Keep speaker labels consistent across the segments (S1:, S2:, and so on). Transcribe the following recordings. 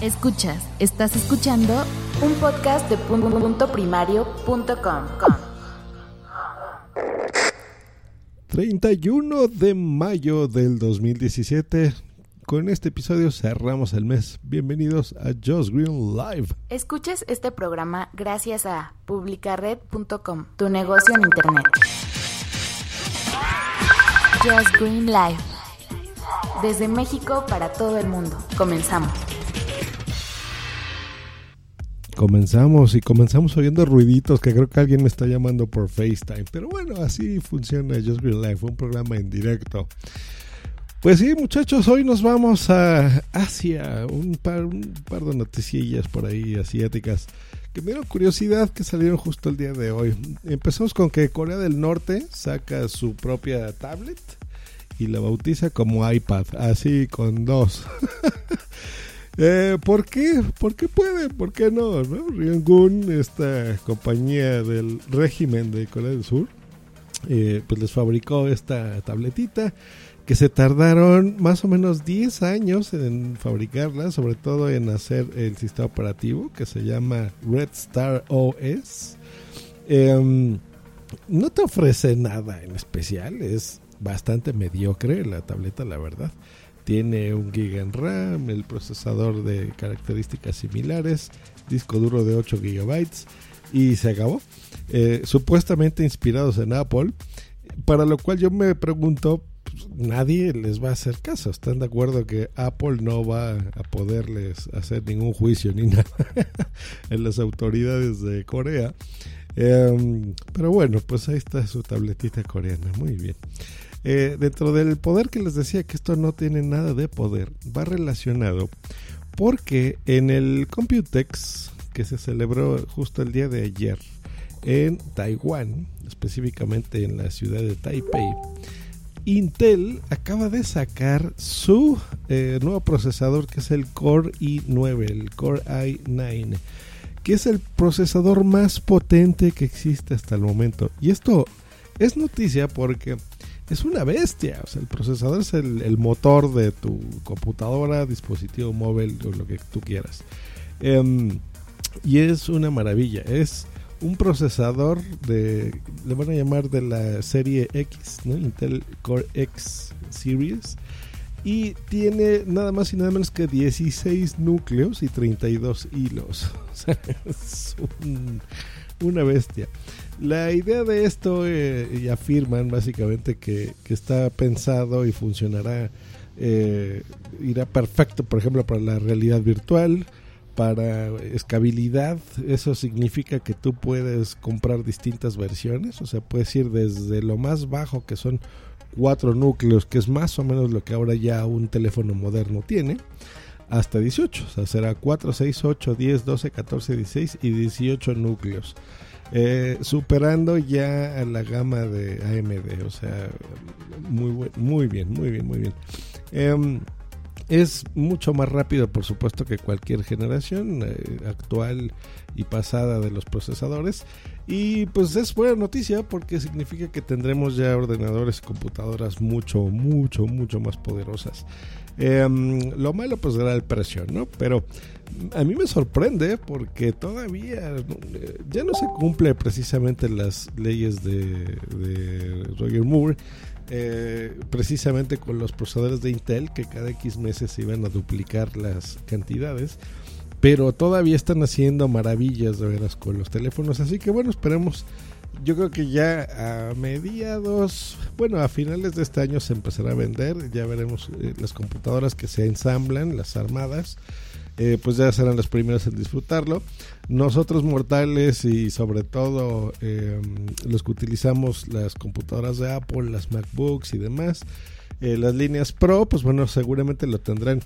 S1: Escuchas, estás escuchando un podcast de punto primario.com.
S2: 31 de mayo del 2017. Con este episodio cerramos el mes. Bienvenidos a Just Green Live.
S1: Escuchas este programa gracias a publicared.com, tu negocio en internet. Just Green Live. Desde México para todo el mundo. Comenzamos.
S2: Comenzamos y comenzamos oyendo ruiditos que creo que alguien me está llamando por FaceTime. Pero bueno, así funciona Just Green Live, un programa en directo. Pues sí, muchachos, hoy nos vamos a Asia, un par, un par de noticillas por ahí asiáticas que me dieron curiosidad que salieron justo el día de hoy. Empezamos con que Corea del Norte saca su propia tablet y la bautiza como iPad, así con dos. Eh, ¿Por qué? ¿Por qué puede? ¿Por qué no? no? Ryanggun, esta compañía del régimen de Corea del Sur, eh, pues les fabricó esta tabletita que se tardaron más o menos 10 años en fabricarla, sobre todo en hacer el sistema operativo que se llama Red Star OS. Em, no te ofrece nada en especial, es bastante mediocre la tableta, la verdad. Tiene un giga en RAM, el procesador de características similares, disco duro de 8 gigabytes y se acabó. Eh, supuestamente inspirados en Apple, para lo cual yo me pregunto, pues, nadie les va a hacer caso. ¿Están de acuerdo que Apple no va a poderles hacer ningún juicio ni nada en las autoridades de Corea? Eh, pero bueno, pues ahí está su tabletita coreana. Muy bien. Eh, dentro del poder que les decía que esto no tiene nada de poder, va relacionado porque en el Computex que se celebró justo el día de ayer en Taiwán, específicamente en la ciudad de Taipei, Intel acaba de sacar su eh, nuevo procesador que es el Core i9, el Core i9, que es el procesador más potente que existe hasta el momento. Y esto es noticia porque es una bestia. O sea, el procesador es el, motor de tu computadora, dispositivo móvil lo que tú quieras. Um, y es una maravilla. Es un procesador de, le van a llamar de la serie X, ¿no? Intel Core X Series. Y tiene nada más y nada menos que 16 núcleos y 32 hilos. O sea, es un, una bestia. La idea de esto, eh, y afirman básicamente que, que, está pensado y funcionará, eh, irá perfecto, por ejemplo, para la realidad virtual, para escabilidad. Eso significa que tú puedes comprar distintas versiones, o sea, puedes ir desde lo más bajo, que son cuatro núcleos, que es más o menos lo que ahora ya un teléfono moderno tiene hasta 18, o sea, será 4, 6, 8, 10, 12, 14, 16 y 18 núcleos. Eh, superando ya la gama de AMD, o sea, muy, muy bien, muy bien, muy bien. Eh, es mucho más rápido, por supuesto, que cualquier generación eh, actual y pasada de los procesadores. Y pues es buena noticia porque significa que tendremos ya ordenadores y computadoras mucho, mucho, mucho más poderosas. Eh, lo malo pues será el precio, ¿no? Pero a mí me sorprende porque todavía eh, ya no se cumple precisamente las leyes de, de Roger Moore. Eh, precisamente con los procesadores de Intel que cada X meses se iban a duplicar las cantidades pero todavía están haciendo maravillas de veras con los teléfonos así que bueno esperemos. Yo creo que ya a mediados, bueno, a finales de este año se empezará a vender, ya veremos eh, las computadoras que se ensamblan, las armadas, eh, pues ya serán las primeras en disfrutarlo. Nosotros mortales y sobre todo eh, los que utilizamos las computadoras de Apple, las MacBooks y demás, eh, las líneas Pro, pues bueno, seguramente lo tendrán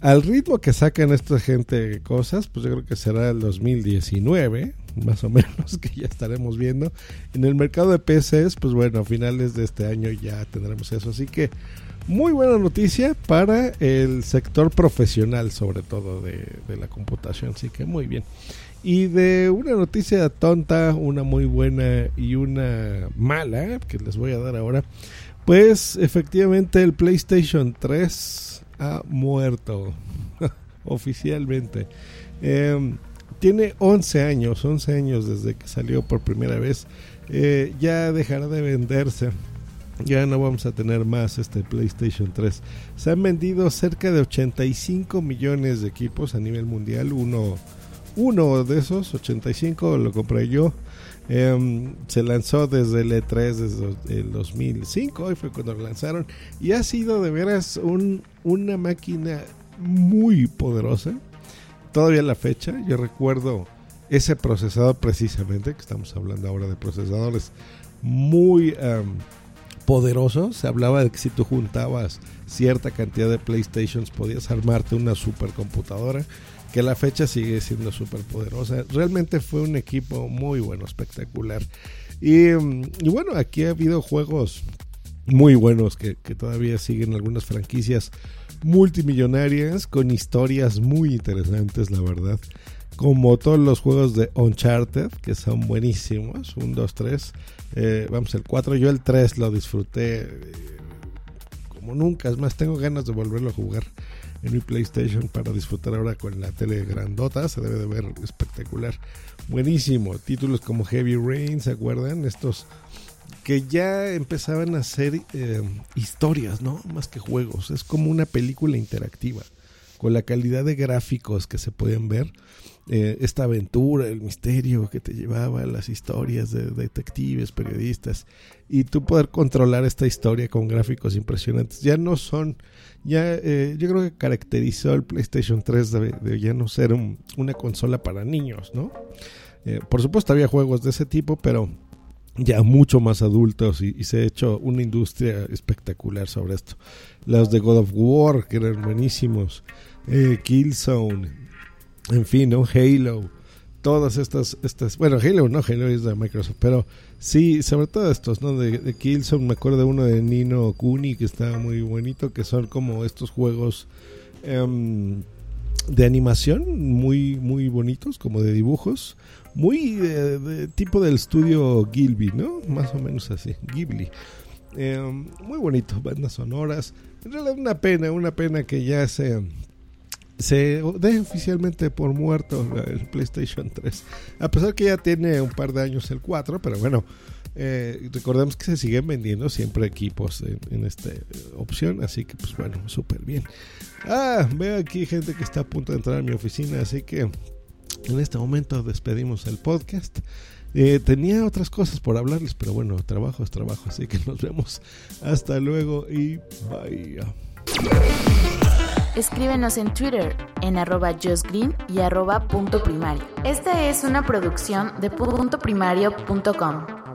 S2: al ritmo que sacan esta gente cosas, pues yo creo que será el 2019, más o menos, que ya estaremos viendo. En el mercado de PCs, pues bueno, a finales de este año ya tendremos eso. Así que muy buena noticia para el sector profesional, sobre todo de, la computación. Así que muy bien. Y de una noticia tonta, una muy buena y una mala, que les voy a dar ahora, pues efectivamente el PlayStation 3 ha muerto oficialmente. Em, tiene 11 años, 11 años desde que salió por primera vez. Eh, ya dejará de venderse. Ya no vamos a tener más este PlayStation 3. Se han vendido cerca de 85 millones de equipos a nivel mundial. Uno uno de esos, 85, lo compré yo. Em, se lanzó desde el E3 desde el 2005, hoy fue cuando lo lanzaron. Y ha sido de veras un, una máquina muy poderosa. Todavía la fecha, yo recuerdo ese procesador precisamente, que estamos hablando ahora de procesadores muy em, poderosos. Se hablaba de que si tú juntabas cierta cantidad de PlayStations podías armarte una supercomputadora que la fecha sigue siendo súper poderosa. Realmente fue un equipo muy bueno, espectacular. Y, bueno, aquí ha habido juegos muy buenos que, todavía siguen algunas franquicias multimillonarias con historias muy interesantes, la verdad. Como todos los juegos de Uncharted, que son buenísimos. 1, 2, 3. vamos, el 4. Yo el 3 lo disfruté eh, como nunca. Es más, tengo ganas de volverlo a jugar en mi PlayStation para disfrutar ahora con la tele grandota. Se debe de ver espectacular. Buenísimo. Títulos como Heavy Rain, ¿se acuerdan? Estos que ya empezaban a ser eh, historias, ¿no? Más que juegos. Es como una película interactiva. Con la calidad de gráficos que se pueden ver. Eh, esta aventura, el misterio que te llevaba, las historias de detectives, periodistas, y tú poder controlar esta historia con gráficos impresionantes. Ya no son ya eh, yo creo que caracterizó el PlayStation 3 de, ya no ser una consola para niños, ¿no? Eh, por supuesto había juegos de ese tipo, pero ya mucho más adultos y, se ha hecho una industria espectacular sobre esto. Los de God of War, que eran buenísimos, eh, Killzone, en fin, ¿no? Halo todas estas, estas, bueno, Halo no, Halo es de Microsoft, pero sí, sobre todo estos, ¿no? De, de Killzone, me acuerdo de uno de Nino Kuni que estaba muy bonito, que son como estos juegos em, de animación muy, muy bonitos, como de dibujos, muy de, tipo del estudio Gilby, ¿no? Más o menos así, Ghibli. Em, muy bonito, bandas sonoras. En realidad una pena, una pena que ya se se deja oficialmente por muerto el PlayStation 3. A pesar que ya tiene un par de años el 4, pero bueno, eh, recordemos que se siguen vendiendo siempre equipos en, esta opción, así que pues bueno, súper bien. Ah, veo aquí gente que está a punto de entrar a mi oficina, así que en este momento despedimos el podcast. Eh, tenía otras cosas por hablarles, pero bueno, trabajo es trabajo, así que nos vemos. Hasta luego y bye.
S1: Escríbenos en Twitter en arroba justgreen y arroba punto primario. Esta es una producción de puntoprimario.com.